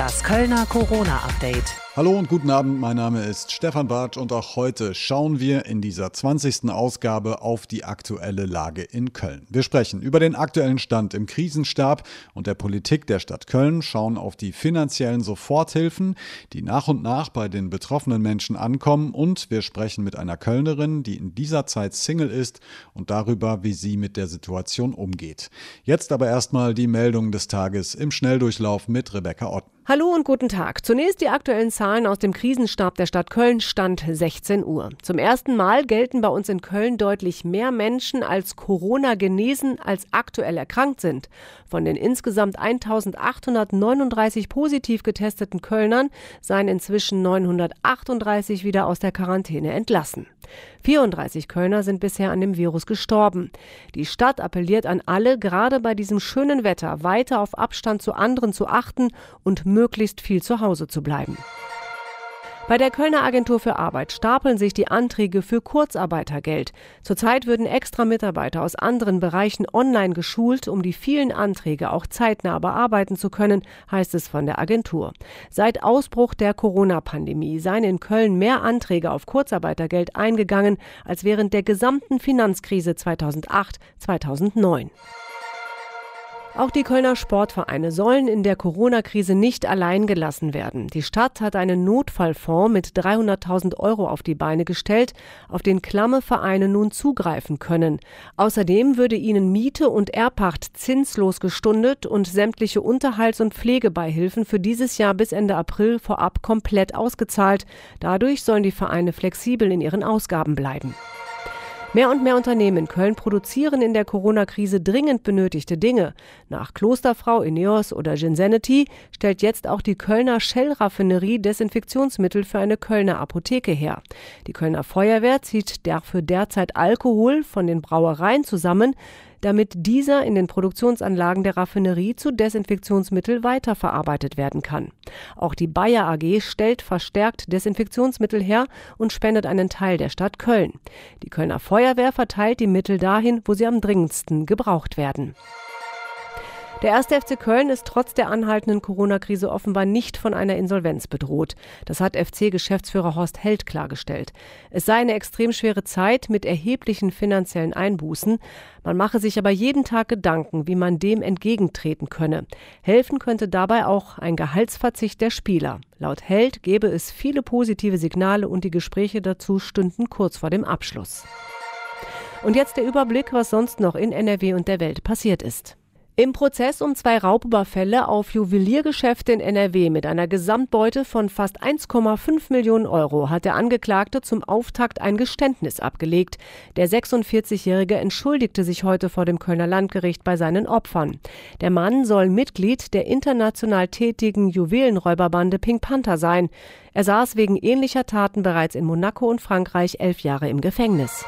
Das Kölner Corona-Update. Hallo und guten Abend, mein Name ist Stefan Bartsch und auch heute schauen wir in dieser 20. Ausgabe auf die aktuelle Lage in Köln. Wir sprechen über den aktuellen Stand im Krisenstab und der Politik der Stadt Köln, schauen auf die finanziellen Soforthilfen, die nach und nach bei den betroffenen Menschen ankommen und wir sprechen mit einer Kölnerin, die in dieser Zeit Single ist und darüber, wie sie mit der Situation umgeht. Jetzt aber erstmal die Meldung des Tages im Schnelldurchlauf mit Rebecca Otten. Hallo und guten Tag. Zunächst die aktuellen Zahlen aus dem Krisenstab der Stadt Köln, Stand 16 Uhr. Zum ersten Mal gelten bei uns in Köln deutlich mehr Menschen als Corona genesen, als aktuell erkrankt sind. Von den insgesamt 1839 positiv getesteten Kölnern seien inzwischen 938 wieder aus der Quarantäne entlassen. 34 Kölner sind bisher an dem Virus gestorben. Die Stadt appelliert an alle, gerade bei diesem schönen Wetter weiter auf Abstand zu anderen zu achten und möglichst viel zu Hause zu bleiben. Bei der Kölner Agentur für Arbeit stapeln sich die Anträge für Kurzarbeitergeld. Zurzeit würden extra Mitarbeiter aus anderen Bereichen online geschult, um die vielen Anträge auch zeitnah bearbeiten zu können, heißt es von der Agentur. Seit Ausbruch der Corona-Pandemie seien in Köln mehr Anträge auf Kurzarbeitergeld eingegangen als während der gesamten Finanzkrise 2008-2009. Auch die Kölner Sportvereine sollen in der Corona-Krise nicht allein gelassen werden. Die Stadt hat einen Notfallfonds mit 300.000 Euro auf die Beine gestellt, auf den klamme Vereine nun zugreifen können. Außerdem würde ihnen Miete und Erbpacht zinslos gestundet und sämtliche Unterhalts- und Pflegebeihilfen für dieses Jahr bis Ende April vorab komplett ausgezahlt. Dadurch sollen die Vereine flexibel in ihren Ausgaben bleiben. Mehr und mehr Unternehmen in Köln produzieren in der Corona-Krise dringend benötigte Dinge. Nach Klosterfrau, Ineos oder Ginsenity stellt jetzt auch die Kölner Shell-Raffinerie Desinfektionsmittel für eine Kölner Apotheke her. Die Kölner Feuerwehr zieht dafür derzeit Alkohol von den Brauereien zusammen, damit dieser in den Produktionsanlagen der Raffinerie zu Desinfektionsmittel weiterverarbeitet werden kann. Auch die Bayer AG stellt verstärkt Desinfektionsmittel her und spendet einen Teil der Stadt Köln. Die Kölner Feuerwehr verteilt die Mittel dahin, wo sie am dringendsten gebraucht werden. Der erste FC Köln ist trotz der anhaltenden Corona-Krise offenbar nicht von einer Insolvenz bedroht. Das hat FC-Geschäftsführer Horst Held klargestellt. Es sei eine extrem schwere Zeit mit erheblichen finanziellen Einbußen. Man mache sich aber jeden Tag Gedanken, wie man dem entgegentreten könne. Helfen könnte dabei auch ein Gehaltsverzicht der Spieler. Laut Held gäbe es viele positive Signale und die Gespräche dazu stünden kurz vor dem Abschluss. Und jetzt der Überblick, was sonst noch in NRW und der Welt passiert ist. Im Prozess um zwei Raubüberfälle auf Juweliergeschäfte in NRW mit einer Gesamtbeute von fast 1,5 Millionen Euro hat der Angeklagte zum Auftakt ein Geständnis abgelegt. Der 46-Jährige entschuldigte sich heute vor dem Kölner Landgericht bei seinen Opfern. Der Mann soll Mitglied der international tätigen Juwelenräuberbande Pink Panther sein. Er saß wegen ähnlicher Taten bereits in Monaco und Frankreich elf Jahre im Gefängnis.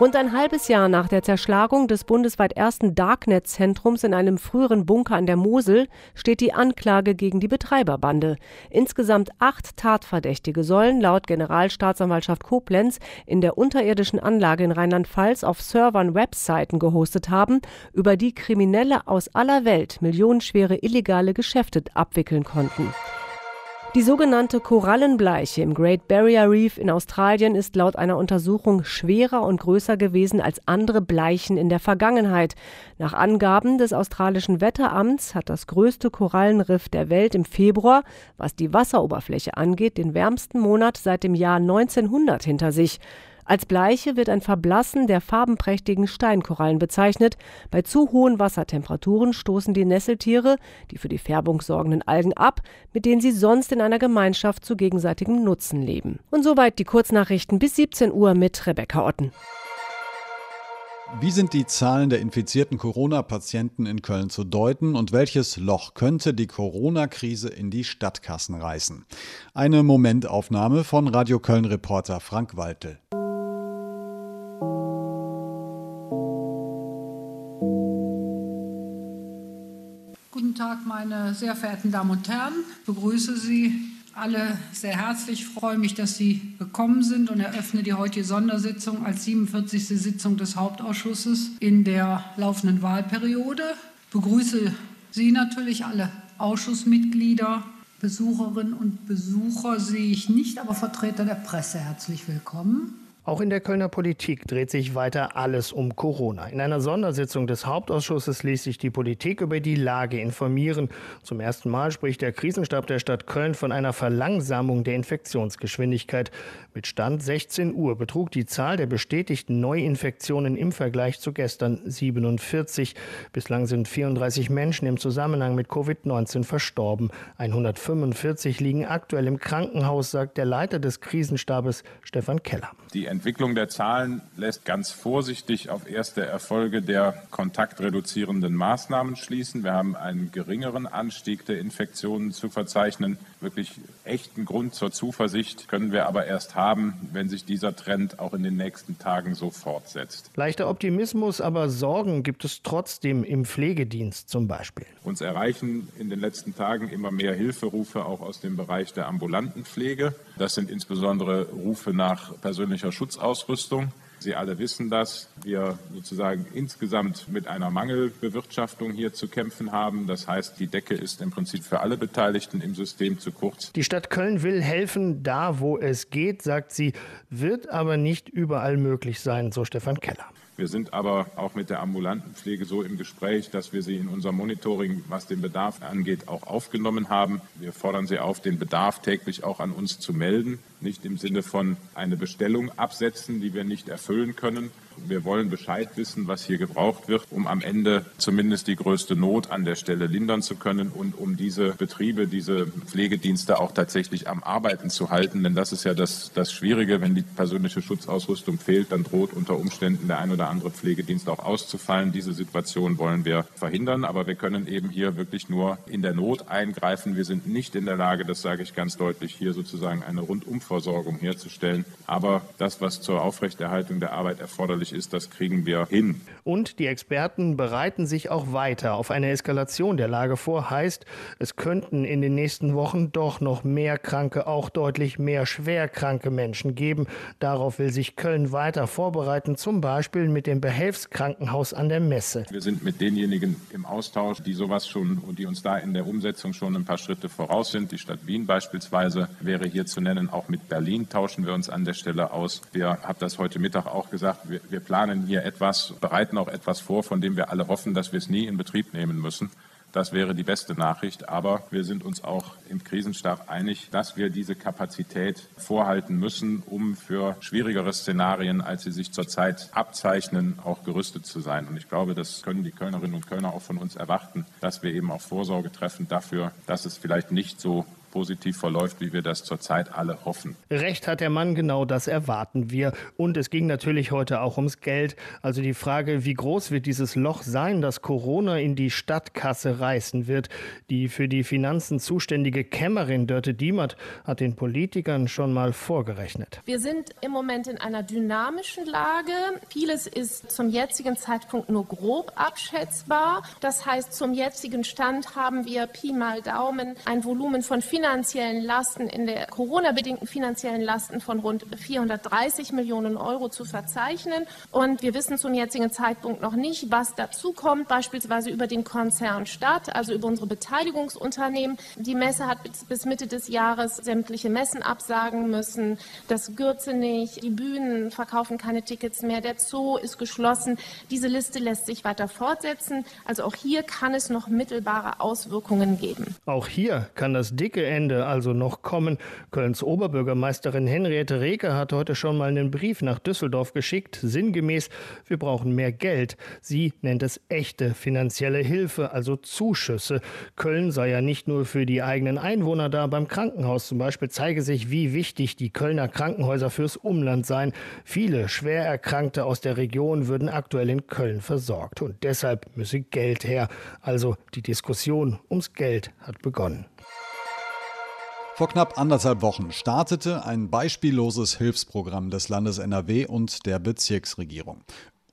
Rund ein halbes Jahr nach der Zerschlagung des bundesweit ersten Darknet-Zentrums in einem früheren Bunker an der Mosel steht die Anklage gegen die Betreiberbande. Insgesamt acht Tatverdächtige sollen laut Generalstaatsanwaltschaft Koblenz in der unterirdischen Anlage in Rheinland-Pfalz auf Servern Webseiten gehostet haben, über die Kriminelle aus aller Welt millionenschwere illegale Geschäfte abwickeln konnten. Die sogenannte Korallenbleiche im Great Barrier Reef in Australien ist laut einer Untersuchung schwerer und größer gewesen als andere Bleichen in der Vergangenheit. Nach Angaben des australischen Wetteramts hat das größte Korallenriff der Welt im Februar, was die Wasseroberfläche angeht, den wärmsten Monat seit dem Jahr 1900 hinter sich. Als Bleiche wird ein Verblassen der farbenprächtigen Steinkorallen bezeichnet. Bei zu hohen Wassertemperaturen stoßen die Nesseltiere die für die Färbung sorgenden Algen ab, mit denen sie sonst in einer Gemeinschaft zu gegenseitigem Nutzen leben. Und soweit die Kurznachrichten bis 17 Uhr mit Rebecca Otten. Wie sind die Zahlen der infizierten Corona-Patienten in Köln zu deuten und welches Loch könnte die Corona-Krise in die Stadtkassen reißen? Eine Momentaufnahme von Radio Köln-Reporter Frank Waltel. Meine sehr verehrten Damen und Herren. Ich begrüße Sie alle sehr herzlich. Ich freue mich, dass Sie gekommen sind und eröffne die heutige Sondersitzung als 47. Sitzung des Hauptausschusses in der laufenden Wahlperiode. Ich begrüße Sie natürlich alle Ausschussmitglieder. Besucherinnen und Besucher sehe ich nicht, aber Vertreter der Presse herzlich willkommen. Auch in der Kölner Politik dreht sich weiter alles um Corona. In einer Sondersitzung des Hauptausschusses ließ sich die Politik über die Lage informieren. Zum ersten Mal spricht der Krisenstab der Stadt Köln von einer Verlangsamung der Infektionsgeschwindigkeit. Mit Stand 16 Uhr betrug die Zahl der bestätigten Neuinfektionen im Vergleich zu gestern 47. Bislang sind 34 Menschen im Zusammenhang mit Covid-19 verstorben. 145 liegen aktuell im Krankenhaus, sagt der Leiter des Krisenstabes Stefan Keller. Die Entwicklung der Zahlen lässt ganz vorsichtig auf erste Erfolge der kontaktreduzierenden Maßnahmen schließen. Wir haben einen geringeren Anstieg der Infektionen zu verzeichnen. Wirklich echten Grund zur Zuversicht können wir aber erst haben, wenn sich dieser Trend auch in den nächsten Tagen so fortsetzt. Leichter Optimismus, aber Sorgen gibt es trotzdem im Pflegedienst zum Beispiel. Uns erreichen in den letzten Tagen immer mehr Hilferufe auch aus dem Bereich der ambulanten Pflege. Das sind insbesondere Rufe nach persönlicher Schutzausrüstung. Sie alle wissen das. Wir sozusagen insgesamt mit einer Mangelbewirtschaftung hier zu kämpfen haben. Das heißt, die Decke ist im Prinzip für alle Beteiligten im System zu kurz. Die Stadt Köln will helfen, da wo es geht, sagt sie, wird aber nicht überall möglich sein, so Stefan Keller. Wir sind aber auch mit der ambulanten Pflege so im Gespräch, dass wir sie in unserem Monitoring, was den Bedarf angeht, auch aufgenommen haben. Wir fordern sie auf, den Bedarf täglich auch an uns zu melden. Nicht im Sinne von eine Bestellung absetzen, die wir nicht erfüllen können, wir wollen Bescheid wissen, was hier gebraucht wird, um am Ende zumindest die größte Not an der Stelle lindern zu können und um diese Betriebe, diese Pflegedienste auch tatsächlich am Arbeiten zu halten. Denn das ist ja das, das Schwierige, wenn die persönliche Schutzausrüstung fehlt, dann droht unter Umständen der ein oder andere Pflegedienst auch auszufallen. Diese Situation wollen wir verhindern, aber wir können eben hier wirklich nur in der Not eingreifen. Wir sind nicht in der Lage, das sage ich ganz deutlich, hier sozusagen eine Rundumversorgung herzustellen. Aber das, was zur Aufrechterhaltung der Arbeit erforderlich erforderlich ist, das kriegen wir hin. Und die Experten bereiten sich auch weiter auf eine Eskalation der Lage vor. Heißt, es könnten in den nächsten Wochen doch noch mehr kranke, auch deutlich mehr schwerkranke Menschen geben. Darauf will sich Köln weiter vorbereiten, zum Beispiel mit dem Behelfskrankenhaus an der Messe. Wir sind mit denjenigen im Austausch, die sowas schon und die uns da in der Umsetzung schon ein paar Schritte voraus sind. Die Stadt Wien beispielsweise wäre hier zu nennen. Auch mit Berlin tauschen wir uns an der Stelle aus. Wir haben das heute Mittag auch gesagt. Wir, wir planen hier etwas, bereiten auch etwas vor, von dem wir alle hoffen, dass wir es nie in Betrieb nehmen müssen. Das wäre die beste Nachricht. Aber wir sind uns auch im Krisenstab einig, dass wir diese Kapazität vorhalten müssen, um für schwierigere Szenarien, als sie sich zurzeit abzeichnen, auch gerüstet zu sein. Und ich glaube, das können die Kölnerinnen und Kölner auch von uns erwarten, dass wir eben auch Vorsorge treffen dafür, dass es vielleicht nicht so positiv verläuft, wie wir das zurzeit alle hoffen. Recht hat der Mann, genau das erwarten wir. Und es ging natürlich heute auch ums Geld. Also die Frage, wie groß wird dieses Loch sein, das Corona in die Stadtkasse reißen wird. Die für die Finanzen zuständige Kämmerin Dörte Diemert hat den Politikern schon mal vorgerechnet. Wir sind im Moment in einer dynamischen Lage. Vieles ist zum jetzigen Zeitpunkt nur grob abschätzbar. Das heißt, zum jetzigen Stand haben wir Pi mal Daumen ein Volumen von Finanzen finanziellen Lasten, in der Corona-bedingten finanziellen Lasten von rund 430 Millionen Euro zu verzeichnen. Und wir wissen zum jetzigen Zeitpunkt noch nicht, was dazu kommt, beispielsweise über den Konzern Stadt, also über unsere Beteiligungsunternehmen. Die Messe hat bis Mitte des Jahres sämtliche Messen absagen müssen. Das Gürzenich, die Bühnen verkaufen keine Tickets mehr, der Zoo ist geschlossen. Diese Liste lässt sich weiter fortsetzen. Also auch hier kann es noch mittelbare Auswirkungen geben. Auch hier kann das dicke Ende also noch kommen. Kölns Oberbürgermeisterin Henriette Reker hat heute schon mal einen Brief nach Düsseldorf geschickt, sinngemäß, wir brauchen mehr Geld. Sie nennt es echte finanzielle Hilfe, also Zuschüsse. Köln sei ja nicht nur für die eigenen Einwohner da, beim Krankenhaus zum Beispiel zeige sich, wie wichtig die Kölner Krankenhäuser fürs Umland seien. Viele Schwererkrankte aus der Region würden aktuell in Köln versorgt. Und deshalb müsse Geld her. Also die Diskussion ums Geld hat begonnen. Vor knapp anderthalb Wochen startete ein beispielloses Hilfsprogramm des Landes NRW und der Bezirksregierung.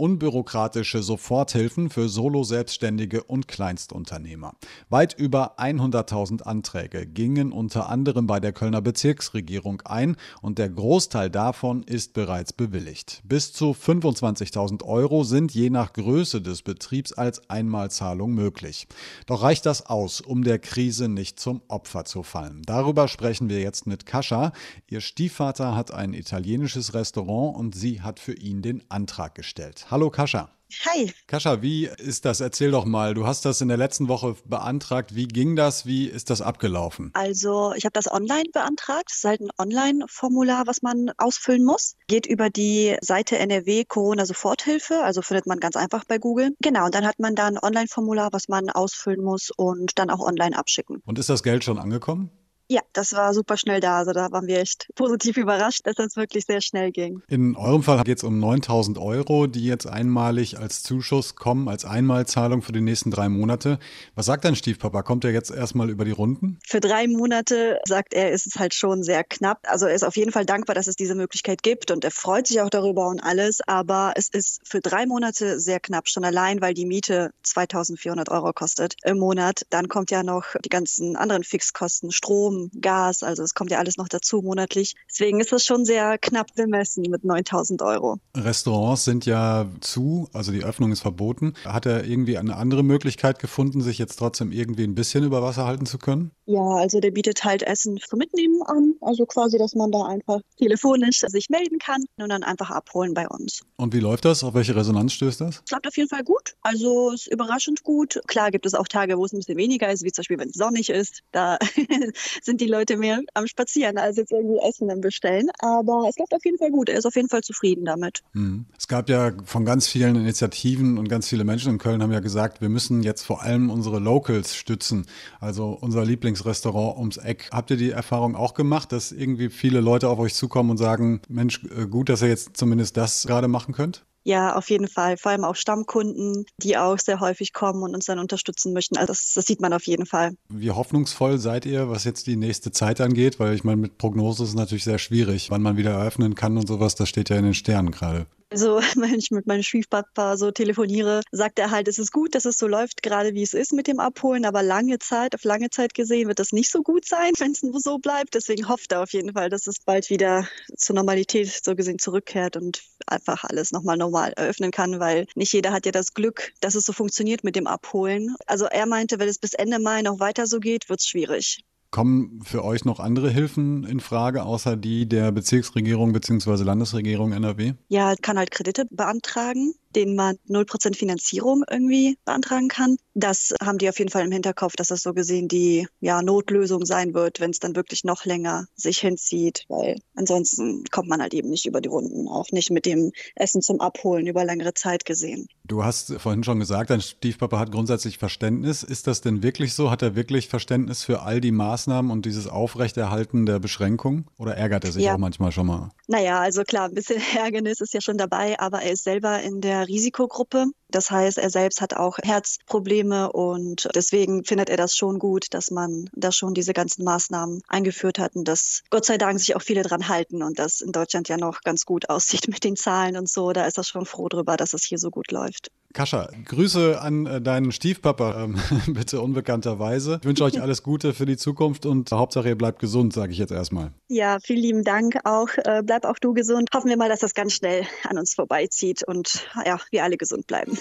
Unbürokratische Soforthilfen für Solo-Selbstständige und Kleinstunternehmer. Weit über 100.000 Anträge gingen unter anderem bei der Kölner Bezirksregierung ein und der Großteil davon ist bereits bewilligt. Bis zu 25.000 Euro sind je nach Größe des Betriebs als Einmalzahlung möglich. Doch reicht das aus, um der Krise nicht zum Opfer zu fallen? Darüber sprechen wir jetzt mit Kascha. Ihr Stiefvater hat ein italienisches Restaurant und sie hat für ihn den Antrag gestellt. Hallo Kascha. Hi. Kascha, wie ist das? Erzähl doch mal. Du hast das in der letzten Woche beantragt. Wie ging das? Wie ist das abgelaufen? Also, ich habe das online beantragt. Es ist halt ein Online-Formular, was man ausfüllen muss. Geht über die Seite NRW Corona Soforthilfe. Also findet man ganz einfach bei Google. Genau. Und dann hat man da ein Online-Formular, was man ausfüllen muss und dann auch online abschicken. Und ist das Geld schon angekommen? Ja, das war super schnell da. Also da waren wir echt positiv überrascht, dass das wirklich sehr schnell ging. In eurem Fall geht es um 9000 Euro, die jetzt einmalig als Zuschuss kommen, als Einmalzahlung für die nächsten drei Monate. Was sagt dein Stiefpapa? Kommt er jetzt erstmal über die Runden? Für drei Monate, sagt er, ist es halt schon sehr knapp. Also er ist auf jeden Fall dankbar, dass es diese Möglichkeit gibt und er freut sich auch darüber und alles. Aber es ist für drei Monate sehr knapp, schon allein, weil die Miete 2400 Euro kostet im Monat. Dann kommt ja noch die ganzen anderen Fixkosten, Strom, Gas, also es kommt ja alles noch dazu monatlich. Deswegen ist das schon sehr knapp bemessen mit 9000 Euro. Restaurants sind ja zu, also die Öffnung ist verboten. Hat er irgendwie eine andere Möglichkeit gefunden, sich jetzt trotzdem irgendwie ein bisschen über Wasser halten zu können? Ja, also der bietet halt Essen zum Mitnehmen an, also quasi, dass man da einfach telefonisch sich melden kann und dann einfach abholen bei uns. Und wie läuft das? Auf welche Resonanz stößt das? Es läuft auf jeden Fall gut. Also es ist überraschend gut. Klar gibt es auch Tage, wo es ein bisschen weniger ist, wie zum Beispiel, wenn es sonnig ist. Da sind die Leute mehr am Spazieren als jetzt irgendwie Essen dann bestellen. Aber es läuft auf jeden Fall gut. Er ist auf jeden Fall zufrieden damit. Mhm. Es gab ja von ganz vielen Initiativen und ganz viele Menschen in Köln haben ja gesagt, wir müssen jetzt vor allem unsere Locals stützen. Also unser Lieblingsrestaurant ums Eck. Habt ihr die Erfahrung auch gemacht, dass irgendwie viele Leute auf euch zukommen und sagen, Mensch, äh, gut, dass ihr jetzt zumindest das gerade machen könnt? Ja, auf jeden Fall. Vor allem auch Stammkunden, die auch sehr häufig kommen und uns dann unterstützen möchten. Also das, das, sieht man auf jeden Fall. Wie hoffnungsvoll seid ihr, was jetzt die nächste Zeit angeht? Weil ich meine, mit Prognose ist es natürlich sehr schwierig, wann man wieder eröffnen kann und sowas. Das steht ja in den Sternen gerade. Also, wenn ich mit meinem Stiefpapa so telefoniere, sagt er halt, es ist gut, dass es so läuft, gerade wie es ist mit dem Abholen, aber lange Zeit, auf lange Zeit gesehen, wird das nicht so gut sein, wenn es nur so bleibt. Deswegen hofft er auf jeden Fall, dass es bald wieder zur Normalität so gesehen zurückkehrt und einfach alles nochmal normal eröffnen kann, weil nicht jeder hat ja das Glück, dass es so funktioniert mit dem Abholen. Also er meinte, wenn es bis Ende Mai noch weiter so geht, wird es schwierig. Kommen für euch noch andere Hilfen in Frage, außer die der Bezirksregierung bzw. Landesregierung NRW? Ja, kann halt Kredite beantragen denen man 0% Finanzierung irgendwie beantragen kann. Das haben die auf jeden Fall im Hinterkopf, dass das so gesehen die ja, Notlösung sein wird, wenn es dann wirklich noch länger sich hinzieht, weil ansonsten kommt man halt eben nicht über die Runden, auch nicht mit dem Essen zum Abholen über längere Zeit gesehen. Du hast vorhin schon gesagt, dein Stiefpapa hat grundsätzlich Verständnis. Ist das denn wirklich so? Hat er wirklich Verständnis für all die Maßnahmen und dieses Aufrechterhalten der Beschränkung? Oder ärgert er sich ja. auch manchmal schon mal? Naja, also klar, ein bisschen Ärgernis ist ja schon dabei, aber er ist selber in der Risikogruppe. Das heißt, er selbst hat auch Herzprobleme und deswegen findet er das schon gut, dass man da schon diese ganzen Maßnahmen eingeführt hat und dass Gott sei Dank sich auch viele dran halten und das in Deutschland ja noch ganz gut aussieht mit den Zahlen und so. Da ist er schon froh drüber, dass es hier so gut läuft. Kascha, Grüße an äh, deinen Stiefpapa, ähm, bitte unbekannterweise. Ich wünsche euch alles Gute für die Zukunft und Hauptsache ihr bleibt gesund, sage ich jetzt erstmal. Ja, vielen lieben Dank auch. Äh, bleib auch du gesund. Hoffen wir mal, dass das ganz schnell an uns vorbeizieht und ja, wir alle gesund bleiben.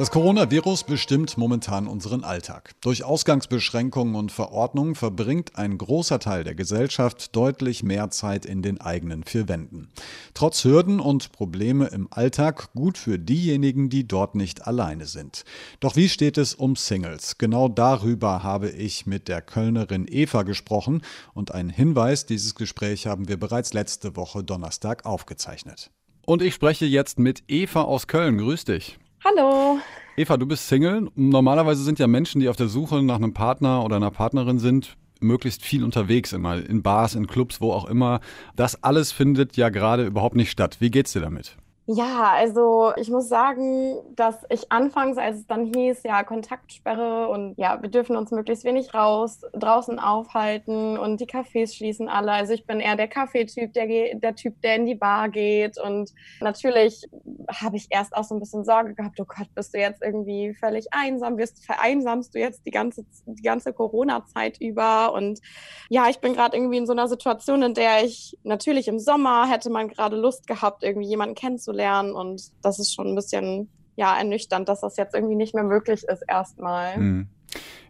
Das Coronavirus bestimmt momentan unseren Alltag. Durch Ausgangsbeschränkungen und Verordnungen verbringt ein großer Teil der Gesellschaft deutlich mehr Zeit in den eigenen vier Wänden. Trotz Hürden und Probleme im Alltag gut für diejenigen, die dort nicht alleine sind. Doch wie steht es um Singles? Genau darüber habe ich mit der Kölnerin Eva gesprochen und ein Hinweis, dieses Gespräch haben wir bereits letzte Woche Donnerstag aufgezeichnet. Und ich spreche jetzt mit Eva aus Köln. Grüß dich. Hallo. Eva, du bist Single. Normalerweise sind ja Menschen, die auf der Suche nach einem Partner oder einer Partnerin sind, möglichst viel unterwegs immer, in Bars, in Clubs, wo auch immer. Das alles findet ja gerade überhaupt nicht statt. Wie geht's dir damit? Ja, also ich muss sagen, dass ich anfangs, als es dann hieß, ja, Kontaktsperre und ja, wir dürfen uns möglichst wenig raus, draußen aufhalten und die Cafés schließen alle. Also ich bin eher der Kaffeetyp, der, der Typ, der in die Bar geht. Und natürlich habe ich erst auch so ein bisschen Sorge gehabt, oh Gott, bist du jetzt irgendwie völlig einsam, wirst vereinsamst du jetzt die ganze, die ganze Corona-Zeit über. Und ja, ich bin gerade irgendwie in so einer Situation, in der ich natürlich im Sommer hätte man gerade Lust gehabt, irgendwie jemanden kennenzulernen lernen. Und das ist schon ein bisschen ja, ernüchternd, dass das jetzt irgendwie nicht mehr möglich ist erstmal. Mhm.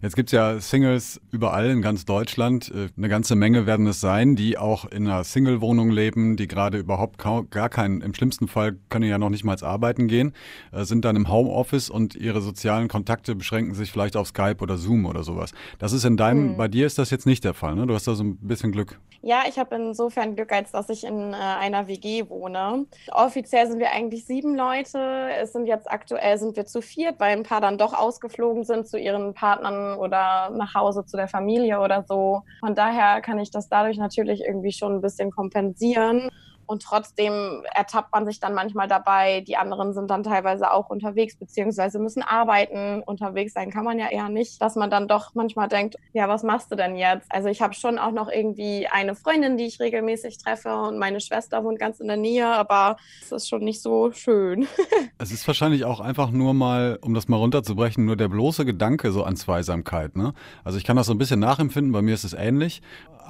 Jetzt gibt es ja Singles überall in ganz Deutschland. Äh, eine ganze Menge werden es sein, die auch in einer Single-Wohnung leben, die gerade überhaupt gar keinen, im schlimmsten Fall können ja noch nicht mal arbeiten gehen, äh, sind dann im Homeoffice und ihre sozialen Kontakte beschränken sich vielleicht auf Skype oder Zoom oder sowas. Das ist in deinem, hm. bei dir ist das jetzt nicht der Fall, ne? Du hast da so ein bisschen Glück. Ja, ich habe insofern Glück, als dass ich in äh, einer WG wohne. Offiziell sind wir eigentlich sieben Leute. Es sind jetzt aktuell sind wir zu viert, weil ein paar dann doch ausgeflogen sind zu ihren Partnern oder nach Hause zu der Familie oder so. Von daher kann ich das dadurch natürlich irgendwie schon ein bisschen kompensieren. Und trotzdem ertappt man sich dann manchmal dabei. Die anderen sind dann teilweise auch unterwegs, beziehungsweise müssen arbeiten. Unterwegs sein kann man ja eher nicht, dass man dann doch manchmal denkt, ja, was machst du denn jetzt? Also ich habe schon auch noch irgendwie eine Freundin, die ich regelmäßig treffe und meine Schwester wohnt ganz in der Nähe, aber es ist schon nicht so schön. es ist wahrscheinlich auch einfach nur mal, um das mal runterzubrechen, nur der bloße Gedanke so an Zweisamkeit. Ne? Also ich kann das so ein bisschen nachempfinden, bei mir ist es ähnlich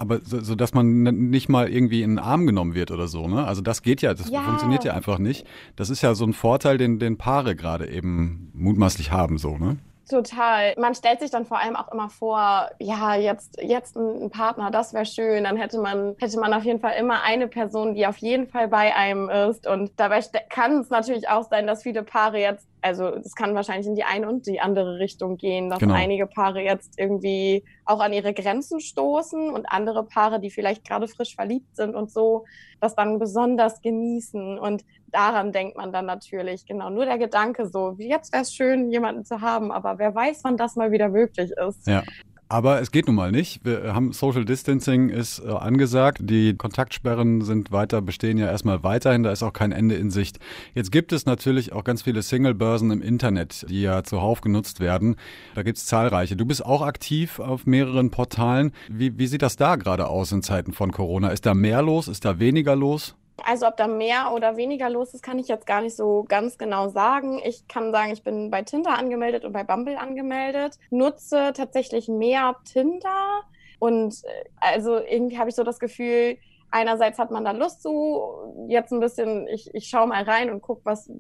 aber so, so, dass man nicht mal irgendwie in den Arm genommen wird oder so, ne? Also das geht ja, das ja. funktioniert ja einfach nicht. Das ist ja so ein Vorteil, den, den Paare gerade eben mutmaßlich haben, so, ne? Total. Man stellt sich dann vor allem auch immer vor, ja, jetzt, jetzt ein Partner, das wäre schön. Dann hätte man, hätte man auf jeden Fall immer eine Person, die auf jeden Fall bei einem ist. Und dabei kann es natürlich auch sein, dass viele Paare jetzt, also es kann wahrscheinlich in die eine und die andere Richtung gehen, dass genau. einige Paare jetzt irgendwie auch an ihre Grenzen stoßen und andere Paare, die vielleicht gerade frisch verliebt sind und so, das dann besonders genießen. Und daran denkt man dann natürlich, genau, nur der Gedanke so, jetzt wäre es schön, jemanden zu haben, aber wer weiß, wann das mal wieder möglich ist. Ja. Aber es geht nun mal nicht. Wir haben Social Distancing ist äh, angesagt. Die Kontaktsperren sind weiter, bestehen ja erstmal weiterhin. Da ist auch kein Ende in Sicht. Jetzt gibt es natürlich auch ganz viele Single-Börsen im Internet, die ja zuhauf genutzt werden. Da gibt es zahlreiche. Du bist auch aktiv auf mehreren Portalen. Wie, wie sieht das da gerade aus in Zeiten von Corona? Ist da mehr los? Ist da weniger los? Also ob da mehr oder weniger los ist, kann ich jetzt gar nicht so ganz genau sagen. Ich kann sagen, ich bin bei Tinder angemeldet und bei Bumble angemeldet, nutze tatsächlich mehr Tinder und äh, also irgendwie habe ich so das Gefühl, einerseits hat man da Lust zu, jetzt ein bisschen, ich, ich schaue mal rein und gucke, was,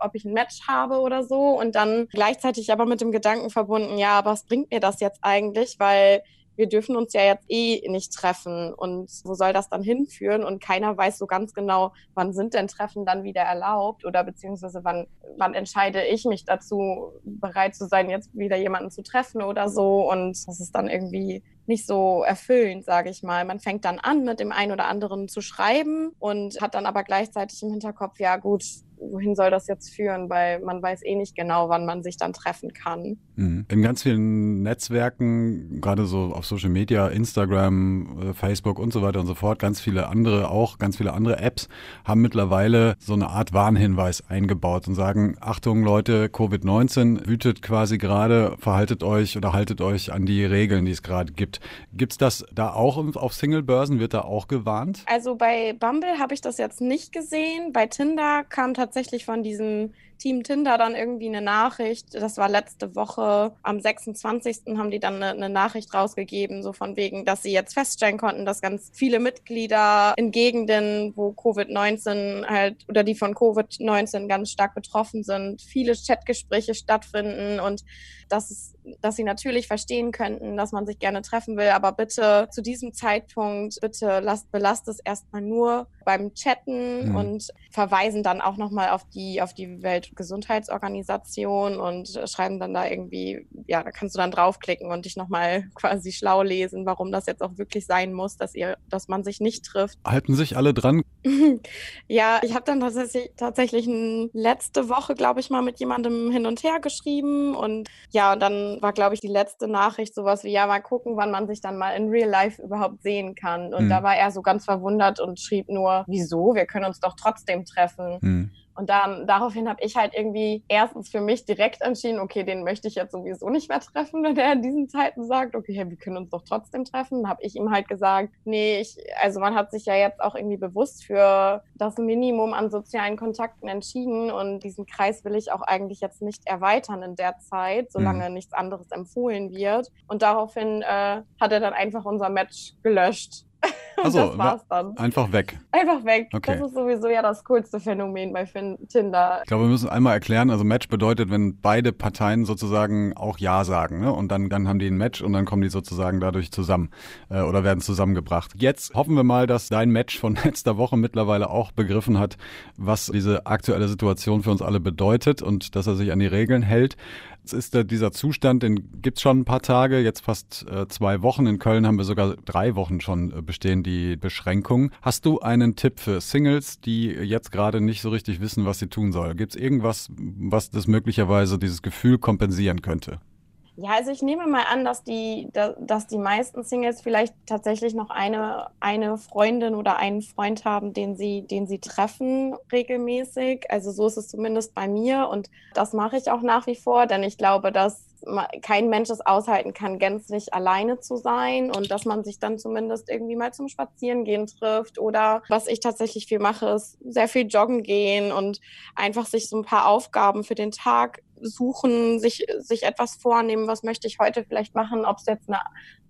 ob ich ein Match habe oder so. Und dann gleichzeitig aber mit dem Gedanken verbunden, ja, was bringt mir das jetzt eigentlich? Weil wir dürfen uns ja jetzt eh nicht treffen und wo soll das dann hinführen? Und keiner weiß so ganz genau, wann sind denn Treffen dann wieder erlaubt oder beziehungsweise wann, wann entscheide ich mich dazu, bereit zu sein, jetzt wieder jemanden zu treffen oder so. Und das ist dann irgendwie nicht so erfüllend, sage ich mal. Man fängt dann an, mit dem einen oder anderen zu schreiben und hat dann aber gleichzeitig im Hinterkopf, ja gut, wohin soll das jetzt führen, weil man weiß eh nicht genau, wann man sich dann treffen kann. Mhm. In ganz vielen Netzwerken, gerade so auf Social Media, Instagram, äh, Facebook und so weiter und so fort, ganz viele andere auch, ganz viele andere Apps haben mittlerweile so eine Art Warnhinweis eingebaut und sagen, Achtung Leute, Covid-19 wütet quasi gerade, verhaltet euch oder haltet euch an die Regeln, die es gerade gibt. Gibt es das da auch auf Single-Börsen? Wird da auch gewarnt? Also bei Bumble habe ich das jetzt nicht gesehen. Bei Tinder kam tatsächlich tatsächlich von diesem Team Tinder dann irgendwie eine Nachricht. Das war letzte Woche. Am 26. haben die dann eine, eine, Nachricht rausgegeben, so von wegen, dass sie jetzt feststellen konnten, dass ganz viele Mitglieder in Gegenden, wo Covid-19 halt oder die von Covid-19 ganz stark betroffen sind, viele Chatgespräche stattfinden und dass, es, dass sie natürlich verstehen könnten, dass man sich gerne treffen will, aber bitte zu diesem Zeitpunkt, bitte lasst, belasst es erstmal nur beim Chatten mhm. und verweisen dann auch nochmal auf die, auf die Weltgesundheitsorganisation und schreiben dann da irgendwie, ja, da kannst du dann draufklicken und dich nochmal quasi schlau lesen, warum das jetzt auch wirklich sein muss, dass ihr, dass man sich nicht trifft. Halten sich alle dran? ja, ich habe dann tatsächlich, tatsächlich letzte Woche, glaube ich, mal mit jemandem hin und her geschrieben und ja, und dann war, glaube ich, die letzte Nachricht sowas wie, ja, mal gucken, wann man sich dann mal in Real Life überhaupt sehen kann. Und mhm. da war er so ganz verwundert und schrieb nur, wieso? Wir können uns doch trotzdem treffen. Mhm. Und dann daraufhin habe ich halt irgendwie erstens für mich direkt entschieden, okay, den möchte ich jetzt sowieso nicht mehr treffen, wenn er in diesen Zeiten sagt, okay, wir können uns doch trotzdem treffen. Dann habe ich ihm halt gesagt, nee, ich, also man hat sich ja jetzt auch irgendwie bewusst für das Minimum an sozialen Kontakten entschieden und diesen Kreis will ich auch eigentlich jetzt nicht erweitern in der Zeit, solange mhm. nichts anderes empfohlen wird. Und daraufhin äh, hat er dann einfach unser Match gelöscht. Also das war's dann. Einfach weg. Einfach weg. Okay. Das ist sowieso ja das coolste Phänomen bei Tinder. Ich glaube, wir müssen einmal erklären, also Match bedeutet, wenn beide Parteien sozusagen auch Ja sagen, ne? Und dann, dann haben die ein Match und dann kommen die sozusagen dadurch zusammen äh, oder werden zusammengebracht. Jetzt hoffen wir mal, dass dein Match von letzter Woche mittlerweile auch begriffen hat, was diese aktuelle Situation für uns alle bedeutet und dass er sich an die Regeln hält. Jetzt ist da dieser Zustand, den gibt es schon ein paar Tage, jetzt fast äh, zwei Wochen. In Köln haben wir sogar drei Wochen schon äh, bestehen die Beschränkungen. Hast du einen Tipp für Singles, die jetzt gerade nicht so richtig wissen, was sie tun sollen? Gibt es irgendwas, was das möglicherweise dieses Gefühl kompensieren könnte? Ja, also ich nehme mal an, dass die, dass die meisten Singles vielleicht tatsächlich noch eine, eine Freundin oder einen Freund haben, den sie, den sie treffen regelmäßig. Also so ist es zumindest bei mir und das mache ich auch nach wie vor, denn ich glaube, dass kein Mensch es aushalten kann, gänzlich alleine zu sein und dass man sich dann zumindest irgendwie mal zum Spazierengehen trifft oder was ich tatsächlich viel mache, ist sehr viel joggen gehen und einfach sich so ein paar Aufgaben für den Tag suchen, sich, sich etwas vornehmen, was möchte ich heute vielleicht machen, ob es jetzt eine,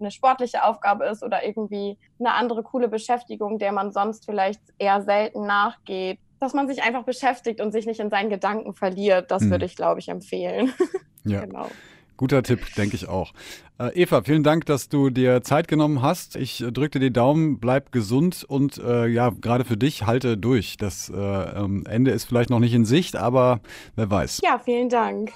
eine sportliche Aufgabe ist oder irgendwie eine andere coole Beschäftigung, der man sonst vielleicht eher selten nachgeht. Dass man sich einfach beschäftigt und sich nicht in seinen Gedanken verliert, das hm. würde ich, glaube ich, empfehlen. Ja. genau. Guter Tipp, denke ich auch. Äh, Eva, vielen Dank, dass du dir Zeit genommen hast. Ich äh, drücke dir die Daumen, bleib gesund und äh, ja, gerade für dich halte durch. Das äh, ähm, Ende ist vielleicht noch nicht in Sicht, aber wer weiß. Ja, vielen Dank.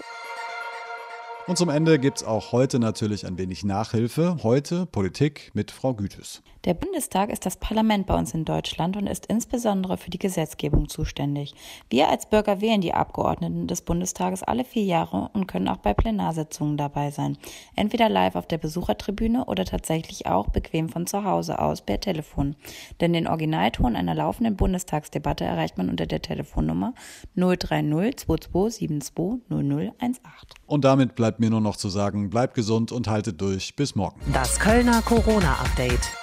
Und zum Ende gibt es auch heute natürlich ein wenig Nachhilfe. Heute Politik mit Frau Gütes. Der Bundestag ist das Parlament bei uns in Deutschland und ist insbesondere für die Gesetzgebung zuständig. Wir als Bürger wählen die Abgeordneten des Bundestages alle vier Jahre und können auch bei Plenarsitzungen dabei sein. Entweder live auf der Besuchertribüne oder tatsächlich auch bequem von zu Hause aus per Telefon. Denn den Originalton einer laufenden Bundestagsdebatte erreicht man unter der Telefonnummer 030 2272 0018. Und damit bleibt mir nur noch zu sagen, bleibt gesund und haltet durch. Bis morgen. Das Kölner Corona-Update.